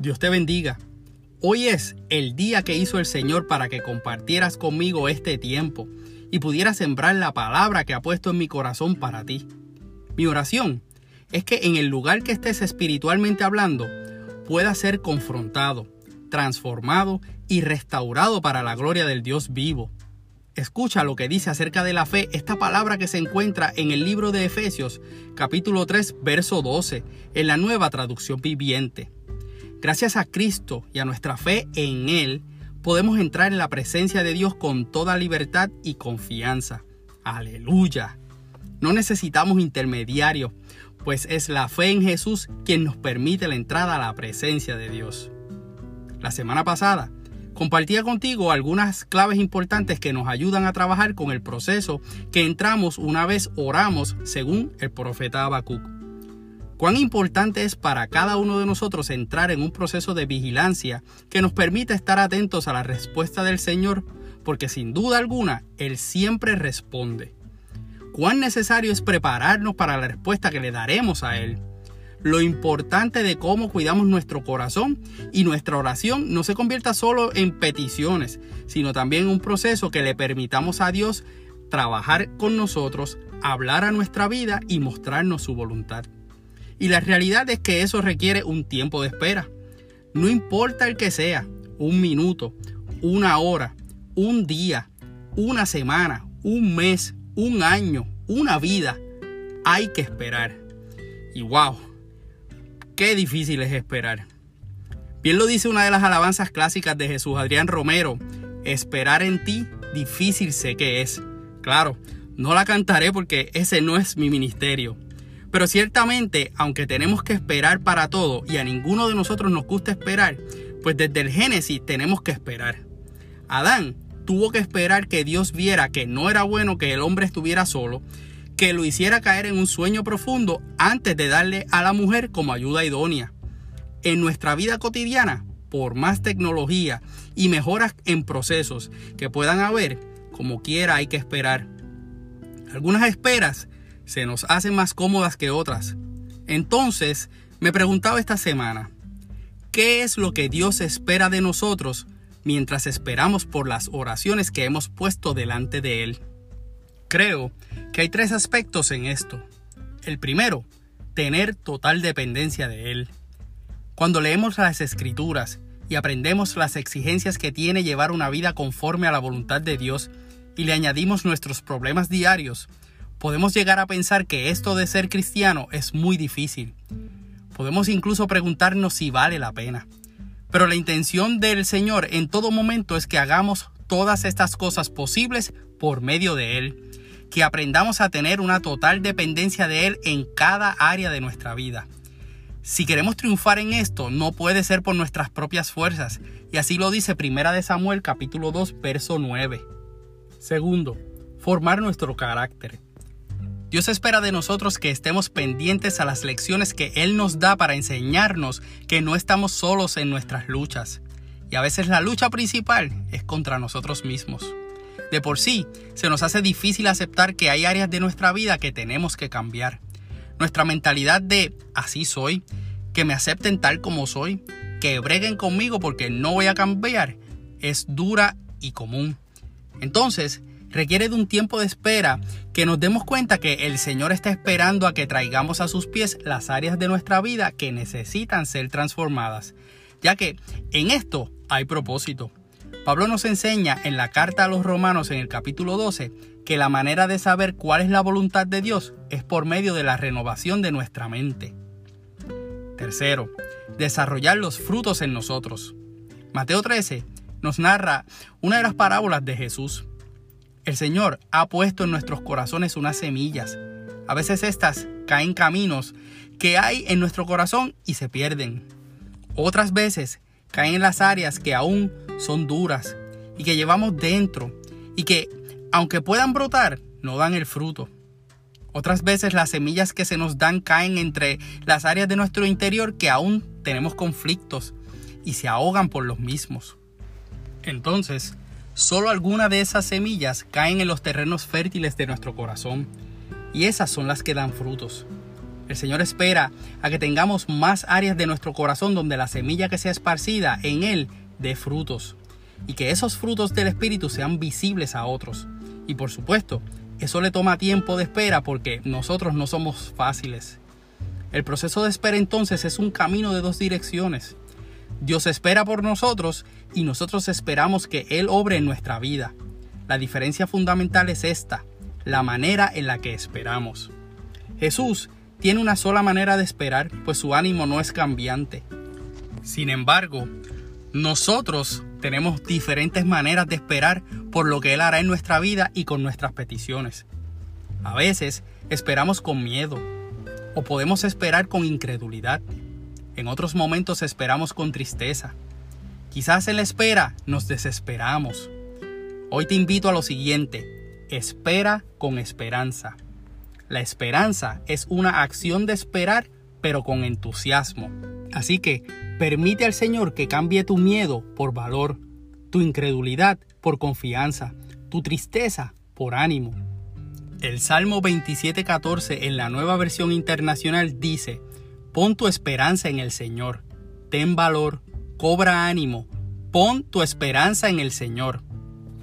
Dios te bendiga. Hoy es el día que hizo el Señor para que compartieras conmigo este tiempo y pudieras sembrar la palabra que ha puesto en mi corazón para ti. Mi oración es que en el lugar que estés espiritualmente hablando puedas ser confrontado, transformado y restaurado para la gloria del Dios vivo. Escucha lo que dice acerca de la fe esta palabra que se encuentra en el libro de Efesios capítulo 3 verso 12 en la nueva traducción viviente. Gracias a Cristo y a nuestra fe en Él, podemos entrar en la presencia de Dios con toda libertad y confianza. Aleluya. No necesitamos intermediarios, pues es la fe en Jesús quien nos permite la entrada a la presencia de Dios. La semana pasada compartía contigo algunas claves importantes que nos ayudan a trabajar con el proceso que entramos una vez oramos según el profeta Habacuc. Cuán importante es para cada uno de nosotros entrar en un proceso de vigilancia que nos permita estar atentos a la respuesta del Señor, porque sin duda alguna Él siempre responde. Cuán necesario es prepararnos para la respuesta que le daremos a Él lo importante de cómo cuidamos nuestro corazón y nuestra oración no se convierta solo en peticiones, sino también en un proceso que le permitamos a Dios trabajar con nosotros, hablar a nuestra vida y mostrarnos su voluntad. Y la realidad es que eso requiere un tiempo de espera. No importa el que sea, un minuto, una hora, un día, una semana, un mes, un año, una vida, hay que esperar. Y wow, Qué difícil es esperar. Bien lo dice una de las alabanzas clásicas de Jesús Adrián Romero, esperar en ti difícil sé que es. Claro, no la cantaré porque ese no es mi ministerio. Pero ciertamente, aunque tenemos que esperar para todo y a ninguno de nosotros nos gusta esperar, pues desde el Génesis tenemos que esperar. Adán tuvo que esperar que Dios viera que no era bueno que el hombre estuviera solo que lo hiciera caer en un sueño profundo antes de darle a la mujer como ayuda idónea. En nuestra vida cotidiana, por más tecnología y mejoras en procesos que puedan haber, como quiera hay que esperar. Algunas esperas se nos hacen más cómodas que otras. Entonces, me preguntaba esta semana, ¿qué es lo que Dios espera de nosotros mientras esperamos por las oraciones que hemos puesto delante de Él? Creo que hay tres aspectos en esto. El primero, tener total dependencia de Él. Cuando leemos las escrituras y aprendemos las exigencias que tiene llevar una vida conforme a la voluntad de Dios y le añadimos nuestros problemas diarios, podemos llegar a pensar que esto de ser cristiano es muy difícil. Podemos incluso preguntarnos si vale la pena. Pero la intención del Señor en todo momento es que hagamos todas estas cosas posibles por medio de Él que aprendamos a tener una total dependencia de Él en cada área de nuestra vida. Si queremos triunfar en esto, no puede ser por nuestras propias fuerzas, y así lo dice Primera de Samuel capítulo 2, verso 9. Segundo, formar nuestro carácter. Dios espera de nosotros que estemos pendientes a las lecciones que Él nos da para enseñarnos que no estamos solos en nuestras luchas. Y a veces la lucha principal es contra nosotros mismos. De por sí, se nos hace difícil aceptar que hay áreas de nuestra vida que tenemos que cambiar. Nuestra mentalidad de así soy, que me acepten tal como soy, que breguen conmigo porque no voy a cambiar, es dura y común. Entonces, requiere de un tiempo de espera que nos demos cuenta que el Señor está esperando a que traigamos a sus pies las áreas de nuestra vida que necesitan ser transformadas, ya que en esto hay propósito. Pablo nos enseña en la carta a los romanos en el capítulo 12 que la manera de saber cuál es la voluntad de Dios es por medio de la renovación de nuestra mente. Tercero, desarrollar los frutos en nosotros. Mateo 13 nos narra una de las parábolas de Jesús. El Señor ha puesto en nuestros corazones unas semillas. A veces estas caen caminos que hay en nuestro corazón y se pierden. Otras veces caen en las áreas que aún son duras y que llevamos dentro y que, aunque puedan brotar, no dan el fruto. Otras veces las semillas que se nos dan caen entre las áreas de nuestro interior que aún tenemos conflictos y se ahogan por los mismos. Entonces, solo algunas de esas semillas caen en los terrenos fértiles de nuestro corazón y esas son las que dan frutos. El Señor espera a que tengamos más áreas de nuestro corazón donde la semilla que sea esparcida en Él dé frutos y que esos frutos del Espíritu sean visibles a otros. Y por supuesto, eso le toma tiempo de espera porque nosotros no somos fáciles. El proceso de espera entonces es un camino de dos direcciones. Dios espera por nosotros y nosotros esperamos que Él obre en nuestra vida. La diferencia fundamental es esta, la manera en la que esperamos. Jesús tiene una sola manera de esperar, pues su ánimo no es cambiante. Sin embargo, nosotros tenemos diferentes maneras de esperar por lo que Él hará en nuestra vida y con nuestras peticiones. A veces esperamos con miedo o podemos esperar con incredulidad. En otros momentos esperamos con tristeza. Quizás en la espera nos desesperamos. Hoy te invito a lo siguiente, espera con esperanza. La esperanza es una acción de esperar, pero con entusiasmo. Así que permite al Señor que cambie tu miedo por valor, tu incredulidad por confianza, tu tristeza por ánimo. El Salmo 27:14 en la nueva versión internacional dice, Pon tu esperanza en el Señor, ten valor, cobra ánimo, pon tu esperanza en el Señor.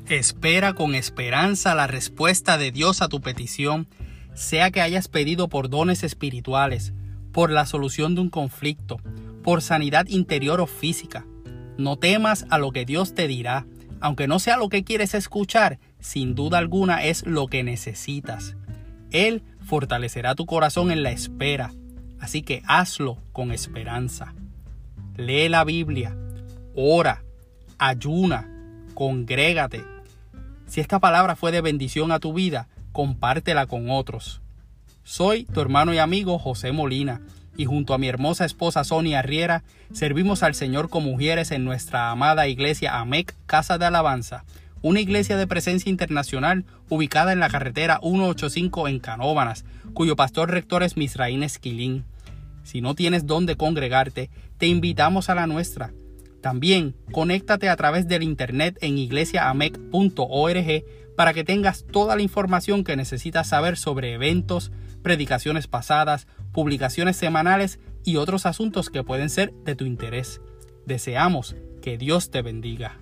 Espera con esperanza la respuesta de Dios a tu petición sea que hayas pedido por dones espirituales, por la solución de un conflicto, por sanidad interior o física. No temas a lo que Dios te dirá, aunque no sea lo que quieres escuchar, sin duda alguna es lo que necesitas. Él fortalecerá tu corazón en la espera, así que hazlo con esperanza. Lee la Biblia, ora, ayuna, congrégate. Si esta palabra fue de bendición a tu vida, compártela con otros. Soy tu hermano y amigo José Molina y junto a mi hermosa esposa Sonia Riera servimos al Señor como mujeres en nuestra amada iglesia AMEC Casa de Alabanza, una iglesia de presencia internacional ubicada en la carretera 185 en Canóbanas, cuyo pastor rector es Misraín Esquilín. Si no tienes dónde congregarte, te invitamos a la nuestra. También conéctate a través del internet en iglesiaamec.org para que tengas toda la información que necesitas saber sobre eventos, predicaciones pasadas, publicaciones semanales y otros asuntos que pueden ser de tu interés. Deseamos que Dios te bendiga.